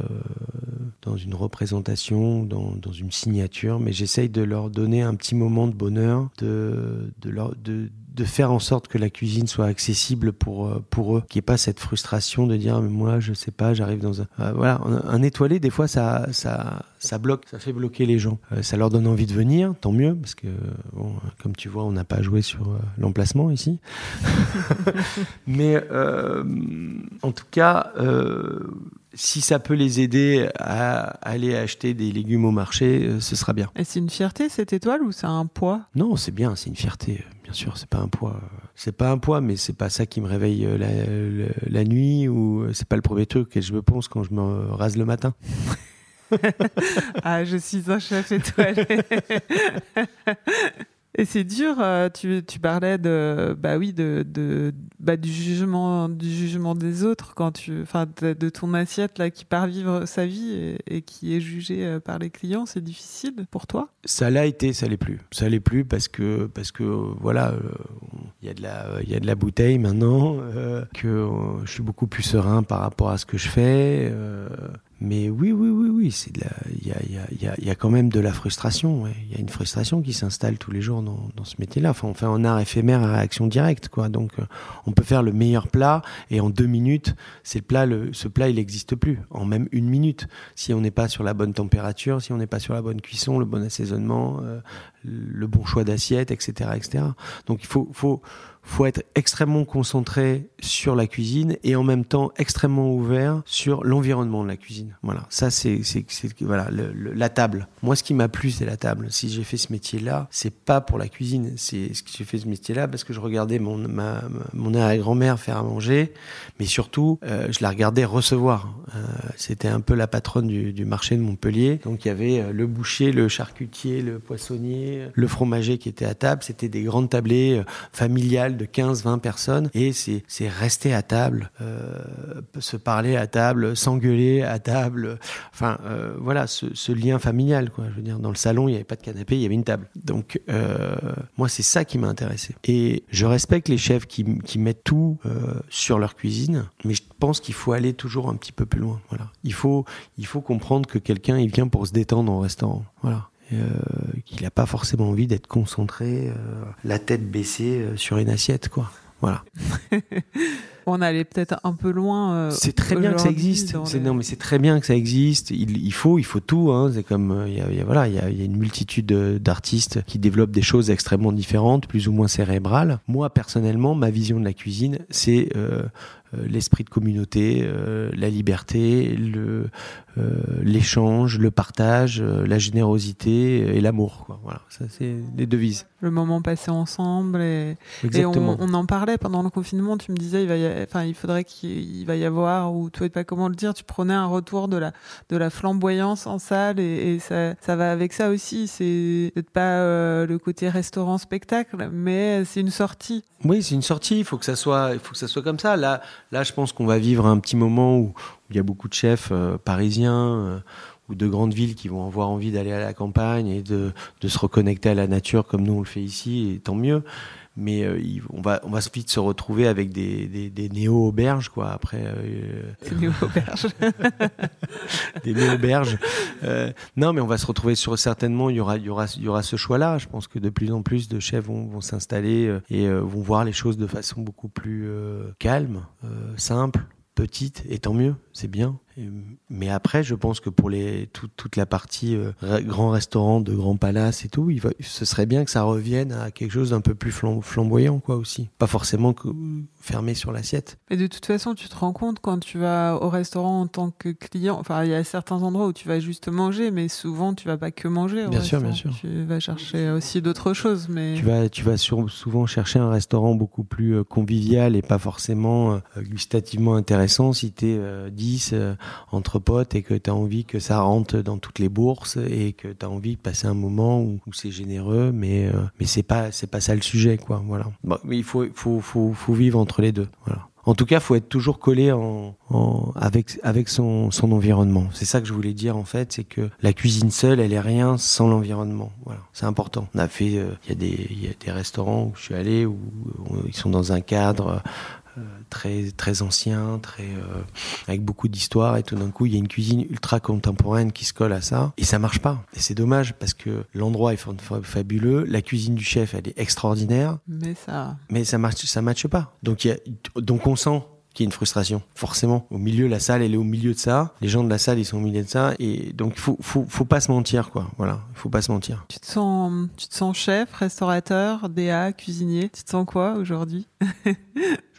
dans une représentation, dans, dans une signature, mais j'essaye de leur donner un petit moment de bonheur, de de leur de de faire en sorte que la cuisine soit accessible pour pour eux, qu'il n'y ait pas cette frustration de dire mais moi je sais pas, j'arrive dans un euh, voilà un étoilé des fois ça ça ça bloque, ça fait bloquer les gens. Euh, ça leur donne envie de venir, tant mieux parce que bon, comme tu vois on n'a pas joué sur euh, l'emplacement ici, mais euh, en tout cas si ça peut les aider à aller acheter des légumes au marché, ce sera bien. Et c'est une fierté cette étoile ou c'est un poids? Non, c'est bien, c'est une fierté. Bien sûr, c'est pas un poids. C'est pas un poids, mais c'est pas ça qui me réveille la, la, la nuit ou c'est pas le premier truc que je me pense quand je me rase le matin. ah, je suis un chef étoilé. Et c'est dur, euh, tu, tu, parlais de, bah oui, de, de bah du jugement, du jugement des autres quand tu, de, ton assiette là qui part vivre sa vie et, qui est jugée euh, par les clients, c'est difficile pour toi? Ça l'a été, ça l'est plus. Ça l'est plus parce que, parce que, voilà, il euh, y a de la, y a de la bouteille maintenant, euh, que je suis beaucoup plus serein par rapport à ce que je fais. Mais oui, oui, oui, oui, c'est il y a, y a, il y a quand même de la frustration. Il y a une frustration qui s'installe tous les jours dans, dans ce métier-là. Enfin, on fait un art éphémère à réaction directe, quoi. Donc, euh, on peut faire le meilleur plat et en deux minutes, c'est le plat, le, ce plat, il n'existe plus. En même une minute, si on n'est pas sur la bonne température, si on n'est pas sur la bonne cuisson, le bon assaisonnement, euh, le bon choix d'assiette, etc., etc. Donc, il faut, faut faut être extrêmement concentré sur la cuisine et en même temps extrêmement ouvert sur l'environnement de la cuisine. Voilà, ça c'est voilà le, le, la table. Moi, ce qui m'a plu, c'est la table. Si j'ai fait ce métier-là, c'est pas pour la cuisine, c'est ce que j'ai fait ce métier-là parce que je regardais mon ma, mon arrière-grand-mère faire à manger, mais surtout euh, je la regardais recevoir. Euh, C'était un peu la patronne du, du, marché de Montpellier, donc il y avait euh, le boucher, le charcutier, le poissonnier, le fromager qui était à table. C'était des grandes tablées familiales de 15-20 personnes et c'est rester à table, euh, se parler à table, s'engueuler à table, enfin euh, voilà ce, lien familial quoi. Je veux dire dans le salon il y avait pas de canapé, il y avait une table. Donc euh, moi c'est ça qui m'a intéressé et je respecte les chefs qui, qui mettent tout sur leur cuisine, mais je pense qu'il faut aller toujours un petit peu plus loin. Voilà, il faut il faut comprendre que quelqu'un il vient pour se détendre en restaurant. Voilà. Euh, qu'il n'a pas forcément envie d'être concentré, euh, la tête baissée euh, sur une assiette, quoi. Voilà. On allait peut-être un peu loin. euh, C'est très bien que ça existe. les- Non, mais c'est très bien que ça existe. Il, il faut, il faut tout. Hein. C'est comme, euh, il y a, il y a- voilà, il y a, il y a une multitude d'artistes qui développent des choses extrêmement différentes, plus ou moins cérébrales. Moi, personnellement, ma vision de la cuisine, c'est euh, l'esprit de communauté, euh, la liberté, le euh, l'échange, le partage, euh, la générosité et l'amour. Voilà, ça c'est les devises. Le moment passé ensemble et, et on, on en parlait pendant le confinement. Tu me disais, il va, y enfin, il faudrait qu'il va y avoir, ou tu sais pas comment le dire, tu prenais un retour de la, de la flamboyance en salle et, et ça, ça va avec ça aussi. C'est peut-être pas euh, le côté restaurant spectacle, mais c'est une sortie. Oui, c'est une sortie. Il faut que ça soit, il faut que ça soit comme ça. Là, là, je pense qu'on va vivre un petit moment où, où il y a beaucoup de chefs euh, parisiens euh, ou de grandes villes qui vont avoir envie d'aller à la campagne et de, de se reconnecter à la nature comme nous on le fait ici, et tant mieux. Mais euh, on va, on va vite se retrouver avec des, des, des néo auberges, quoi. Après, euh, C'est une auberge. des néo-auberges. Euh, non, mais on va se retrouver sur certainement. Il y aura, il y aura, il y aura ce choix-là. Je pense que de plus en plus de chefs vont, vont s'installer et vont voir les choses de façon beaucoup plus calme, simple, petite. Et tant mieux, c'est bien. Mais après, je pense que pour les tout- toute la partie euh, ra- grands restaurants de grands palaces et tout, il va, ce serait bien que ça revienne à quelque chose d'un peu plus flam- flamboyant, quoi aussi. Pas forcément que, fermé sur l'assiette. Et de toute façon, tu te rends compte quand tu vas au restaurant en tant que client. Enfin, il y a certains endroits où tu vas juste manger, mais souvent tu vas pas que manger. au Bien sûr, restaurant. bien sûr. Tu vas chercher aussi d'autres choses, mais Tu vas, tu vas sur- souvent chercher un restaurant beaucoup plus euh, convivial et pas forcément euh, gustativement intéressant si tu es 10 euh, entre potes et que tu as envie que ça rentre dans toutes les bourses et que tu as envie de passer un moment où, c'est généreux, mais, euh, mais c'est pas, c'est pas ça le sujet, quoi. Voilà. Mais il faut, faut, faut, faut vivre entre les deux. Voilà. En tout cas, faut être toujours collé en, avec, avec son, son environnement. C'est ça que je voulais dire en fait, c'est que la cuisine seule, elle est rien sans l'environnement. Voilà, c'est important. On a fait, euh, il y a des, il y a des restaurants où je suis allé où, ils sont dans un cadre euh, très très ancien, très euh, avec beaucoup d'histoire et tout d'un coup il y a une cuisine ultra contemporaine qui se colle à ça et ça marche pas. Et c'est dommage parce que l'endroit est fa- fa- fabuleux, la cuisine du chef elle est extraordinaire, mais ça. mais ça marche ça matche pas. Donc il y a, donc on sent qu'il y a une frustration, forcément. Au milieu, la salle, elle est au milieu de ça. Les gens de la salle, ils sont au milieu de ça. Et donc, faut, faut, faut pas se mentir, quoi. Voilà. Faut pas se mentir. Tu te sens, tu te sens chef, restaurateur, DA, cuisinier. Tu te sens quoi aujourd'hui?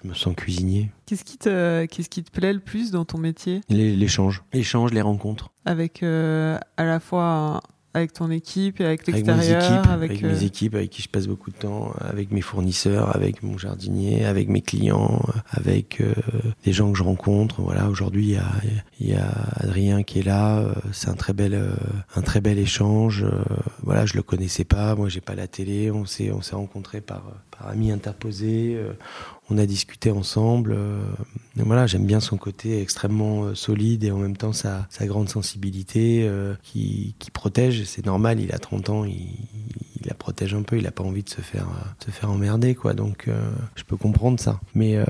Je me sens cuisinier. Qu'est-ce qui te, qu'est-ce qui te plaît le plus dans ton métier? L'échange. L'échange, les rencontres. avec euh, à la fois avec ton équipe et avec Avec mes l'extérieur, équipes, avec, avec, euh, mes équipes avec qui je passe beaucoup de temps, avec mes fournisseurs, avec mon jardinier, avec mes clients, avec euh, des gens que je rencontre. Voilà, aujourd'hui il y y a Adrien qui est là. euh, C'est un très bel, euh, un très bel échange. euh, Voilà, je le connaissais pas. Moi, j'ai pas la télé. On s'est, on s'est rencontrés par, par amis interposés. On a discuté ensemble. euh, voilà, j'aime bien son côté extrêmement euh, solide et en même temps sa, grande sensibilité euh, qui, protège. C'est normal, il a 30 ans, il la protège un peu, il a pas envie de se faire, euh, se faire emmerder, quoi. Donc, euh, je peux comprendre ça. Mais, euh,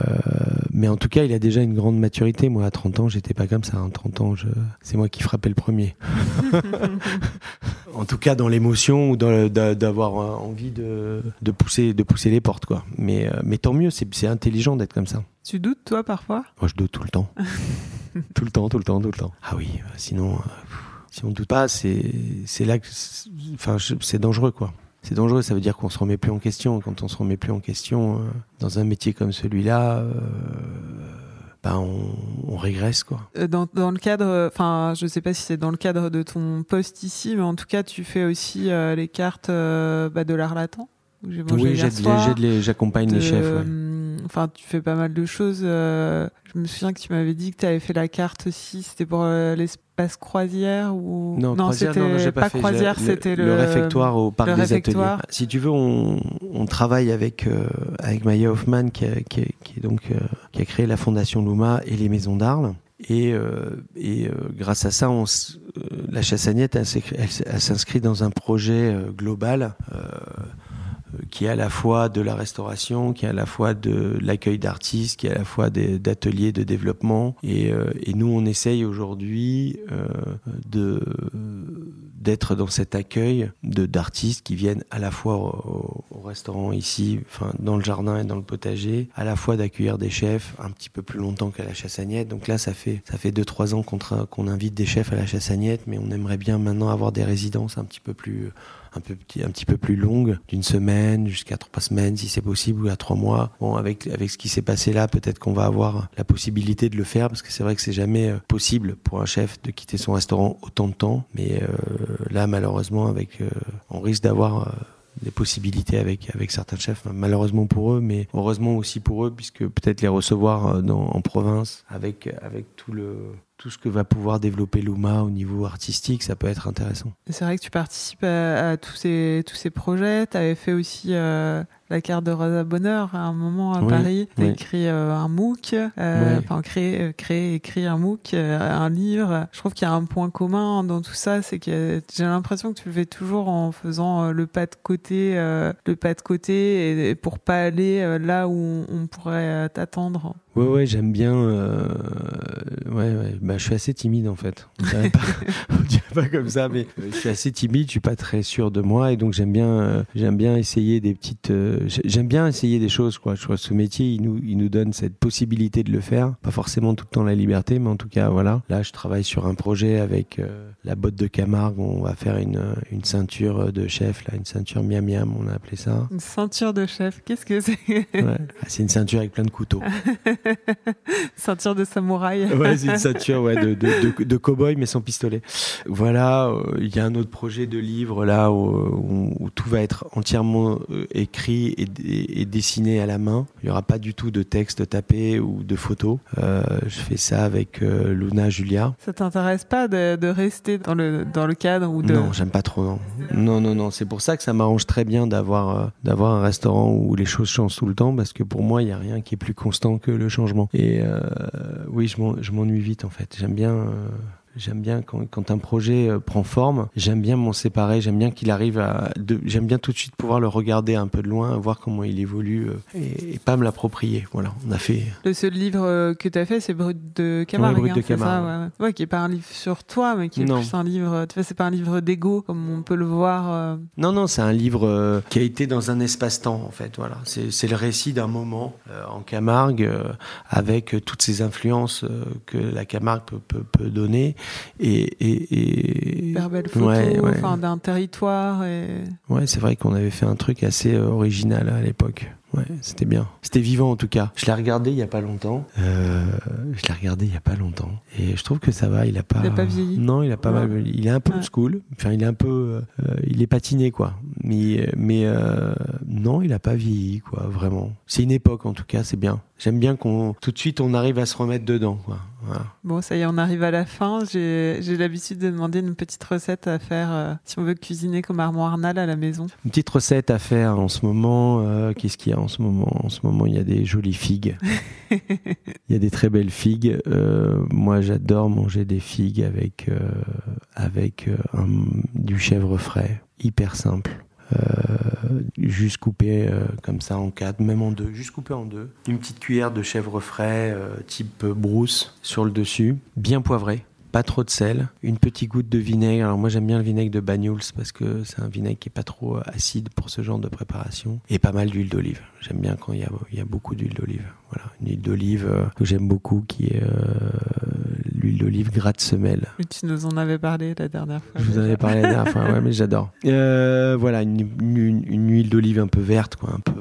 mais en tout cas, il a déjà une grande maturité. Moi, à 30 ans, j'étais pas comme ça. À 30 ans, je... c'est moi qui frappais le premier. en tout cas, dans l'émotion ou d'avoir euh, envie de, de, pousser, de pousser les portes, quoi. Mais, euh, mais tant mieux, c'est c'est intelligent d'être comme ça. Tu doutes toi parfois? Moi, je doute tout le temps. tout le temps, tout le temps, tout le temps. Ah oui, euh, sinon, euh, si on doute pas, c'est là que, enfin, c'est dangereux, quoi. C'est dangereux, ça veut dire qu'on se remet plus en question. Quand on se remet plus en question euh, dans un métier comme celui-là, euh, ben on, on régresse, quoi. Euh, dans, dans le cadre, enfin, je sais pas si c'est dans le cadre de ton poste ici, mais en tout cas, tu fais aussi euh, les cartes bah, de l'art latent. J'ai Oui, les- les- j'accompagne les chefs. ouais. hum, Enfin, tu fais pas mal de choses. euh, je me souviens que tu m'avais dit que tu avais fait la carte aussi. C'était pour euh, l'espace croisière ou Non, c'était non, j'ai pas, pas, fait. croisière, c'était le, le réfectoire au parc des réfectoire. ateliers. Si tu veux, on, on travaille avec euh, avec Maya Hoffman qui, a- qui, a- qui est donc euh, qui a créé la fondation Luma et les maisons d'Arles. Et, euh, et euh, grâce à ça, on, euh, la Chassagnette, elle, s'inscrit dans un projet euh, global euh, euh, qui est à la fois de la restauration, qui est à la fois de l'accueil d'artistes, qui est à la fois d'ateliers de développement. Et, et, nous, on essaye aujourd'hui de d'être dans cet accueil de d'artistes qui viennent à la fois au, restaurant ici, enfin dans le jardin et dans le potager, à la fois d'accueillir des chefs un petit peu plus longtemps qu'à la chassagnette. Donc là, ça fait ça fait deux trois ans qu'on invite des chefs à la chassagnette, mais on aimerait bien maintenant avoir des résidences un petit peu plus un, peu, un petit peu plus longue, d'une semaine jusqu'à trois semaines si c'est possible, ou à trois mois. Bon, avec, avec ce qui s'est passé là, peut-être qu'on va avoir la possibilité de le faire, parce que c'est vrai que c'est jamais euh, possible pour un chef de quitter son restaurant autant de temps. Mais euh, là, malheureusement, avec, euh, on risque d'avoir des possibilités avec avec certains chefs malheureusement pour eux mais heureusement aussi pour eux puisque peut-être les recevoir en province avec avec tout le tout ce que va pouvoir développer Luma au niveau artistique, ça peut être intéressant. C'est vrai que tu participes à, tous, ces, tous ces projets. Tu avais fait aussi euh, la carte de Rosa Bonheur à un moment à Paris. Tu as écrit euh, un MOOC, euh, enfin créé, créé, écrit un MOOC, un livre. Je trouve qu'il y a un point commun dans tout ça, c'est que j'ai l'impression que tu le fais toujours en faisant le pas de côté, le pas de côté, et, pour pas aller là où on pourrait t'attendre. Ouais, ouais, j'aime bien. Ouais, ouais. Bah, je suis assez timide en fait. On dirait pas, on dirait pas comme ça, mais euh, je suis assez timide. Je suis pas très sûr de moi et donc j'aime bien, euh, j'aime bien essayer des petites. Euh, j'aime bien essayer des choses, quoi. Je crois que ce métier, il nous, il nous donne cette possibilité de le faire. Pas forcément tout le temps la liberté, mais en tout cas, voilà. Là, je travaille sur un projet avec la botte de Camargue. On va faire une, une ceinture de chef, là, une ceinture miam miam, on a appelé ça. Une ceinture de chef. Qu'est-ce que c'est? Ouais. Ah, c'est une ceinture avec plein de couteaux. ceinture de samouraï. ouais, c'est une ceinture ouais, de, de, de, cow-boy, mais sans pistolet. Voilà, euh, il y a un autre projet de livre là où, tout va être entièrement euh, écrit et, dessiné à la main. Il n'y aura pas du tout de texte tapé ou de photos. Euh, je fais ça avec Luna Julia. Ça t'intéresse pas de, rester dans le, dans le cadre ou de... Non, j'aime pas trop. Non, non, non. non. C'est pour ça que ça m'arrange très bien d'avoir d'avoir un restaurant où les choses changent tout le temps parce que pour moi, il n'y a rien qui est plus constant que le changement. Et oui, je m'ennuie vite en fait. J'aime bien euh, J'aime bien quand, quand, un projet euh, prend forme, j'aime bien m'en séparer, j'aime bien qu'il arrive à... J'aime bien tout de suite pouvoir le regarder un peu de loin, voir comment il évolue euh, et, pas me l'approprier. Voilà, on a fait... Le seul livre euh, que tu as fait, c'est Brut de Camargue. Brut de Camargue. Ça, ouais. qui est pas un livre sur toi, mais qui est plus un livre... Tu vois, c'est pas un livre d'ego, comme on peut le voir. Non, non, c'est un livre qui a été dans un espace-temps, en fait. Voilà, c'est le récit d'un moment en Camargue, avec toutes ces influences que la Camargue peut, peut, peut donner et, et, et belle photo ouais, Enfin, d'un territoire. Et... Ouais, c'est vrai qu'on avait fait un truc assez euh, original à l'époque. Ouais, c'était bien. C'était vivant en tout cas. Je l'ai regardé il y a pas longtemps. Euh, je l'ai regardé il y a pas longtemps et je trouve que ça va. Il a pas. Il a pas vieilli. Non, il a pas mal. Il est un peu school. Enfin, il est un peu. Euh, il est patiné quoi. Mais mais euh, non, il a pas vieilli quoi. Vraiment. C'est une époque en tout cas. C'est bien. J'aime bien qu'on tout de suite on arrive à se remettre dedans quoi. Bon, ça y est, on arrive à la fin. J'ai l'habitude de demander une petite recette à faire euh, si on veut cuisiner comme Armand Arnal à la maison. Une petite recette à faire en ce moment. Euh, qu'est-ce qu'il y a en ce moment? En ce moment, il y a des jolies figues. il y a des très belles figues. Euh, moi, j'adore manger des figues avec, avec du chèvre frais. Hyper simple. Euh, juste coupé euh, comme ça en quatre, même en deux, juste coupé en deux. Une petite cuillère de chèvre frais euh, type brousse sur le dessus, bien poivré pas trop de sel, une petite goutte de vinaigre. Alors moi j'aime bien le vinaigre de Banyuls parce que c'est un vinaigre qui est pas trop acide pour ce genre de préparation et pas mal d'huile d'olive. J'aime bien quand il y a, il y a beaucoup d'huile d'olive. Voilà, une huile d'olive euh, que j'aime beaucoup qui est euh, l'huile d'olive gratte semelle. Tu nous en avais parlé la dernière fois. Je vous en avais parlé la dernière fois, ouais, mais j'adore. Euh, voilà, une, une, une huile d'olive un peu verte, quoi, un peu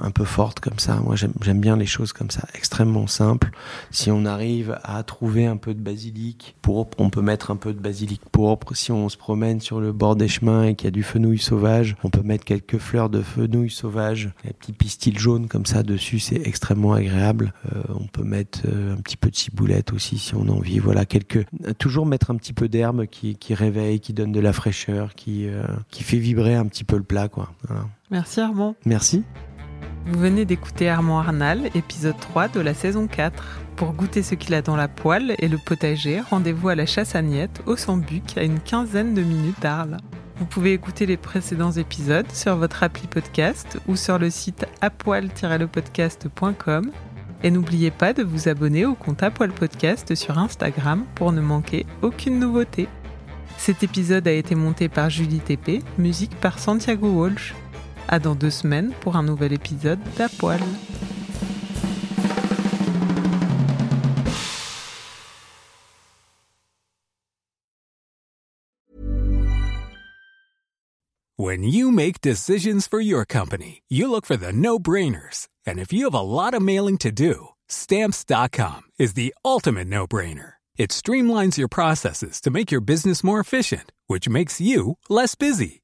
un peu forte comme ça. Moi, j'aime bien les choses comme ça, extrêmement simples. Si on arrive à trouver un peu de basilic pourpre, on peut mettre un peu de basilic pourpre. Si on se promène sur le bord des chemins et qu'il y a du fenouil sauvage, on peut mettre quelques fleurs de fenouil sauvage, des petits pistils jaunes comme ça dessus, c'est extrêmement agréable. Euh, on peut mettre euh, un petit peu de ciboulette aussi si on a envie. Voilà, quelques. Toujours mettre un petit peu d'herbe qui, qui réveille, qui donne de la fraîcheur, qui, euh, qui fait vibrer un petit peu le plat, quoi. Merci Armand. Merci. Vous venez d'écouter Armand Arnal, épisode 3 de la saison 4. Pour goûter ce qu'il a dans la poêle et le potager, rendez-vous à la chasse à Niette, au Sambuc, à une quinzaine de minutes d'Arles. Vous pouvez écouter les précédents épisodes sur votre appli podcast ou sur le site apoil-lepodcast.com. Et n'oubliez pas de vous abonner au compte Apoil Podcast sur Instagram pour ne manquer aucune nouveauté. Cet épisode a été monté par Julie TP, musique par Santiago Walsh. À dans deux semaines pour un nouvel épisode d'Apoil. When you make decisions for your company, you look for the no-brainers. And if you have a lot of mailing to do, stamps.com is the ultimate no-brainer. It streamlines your processes to make your business more efficient, which makes you less busy.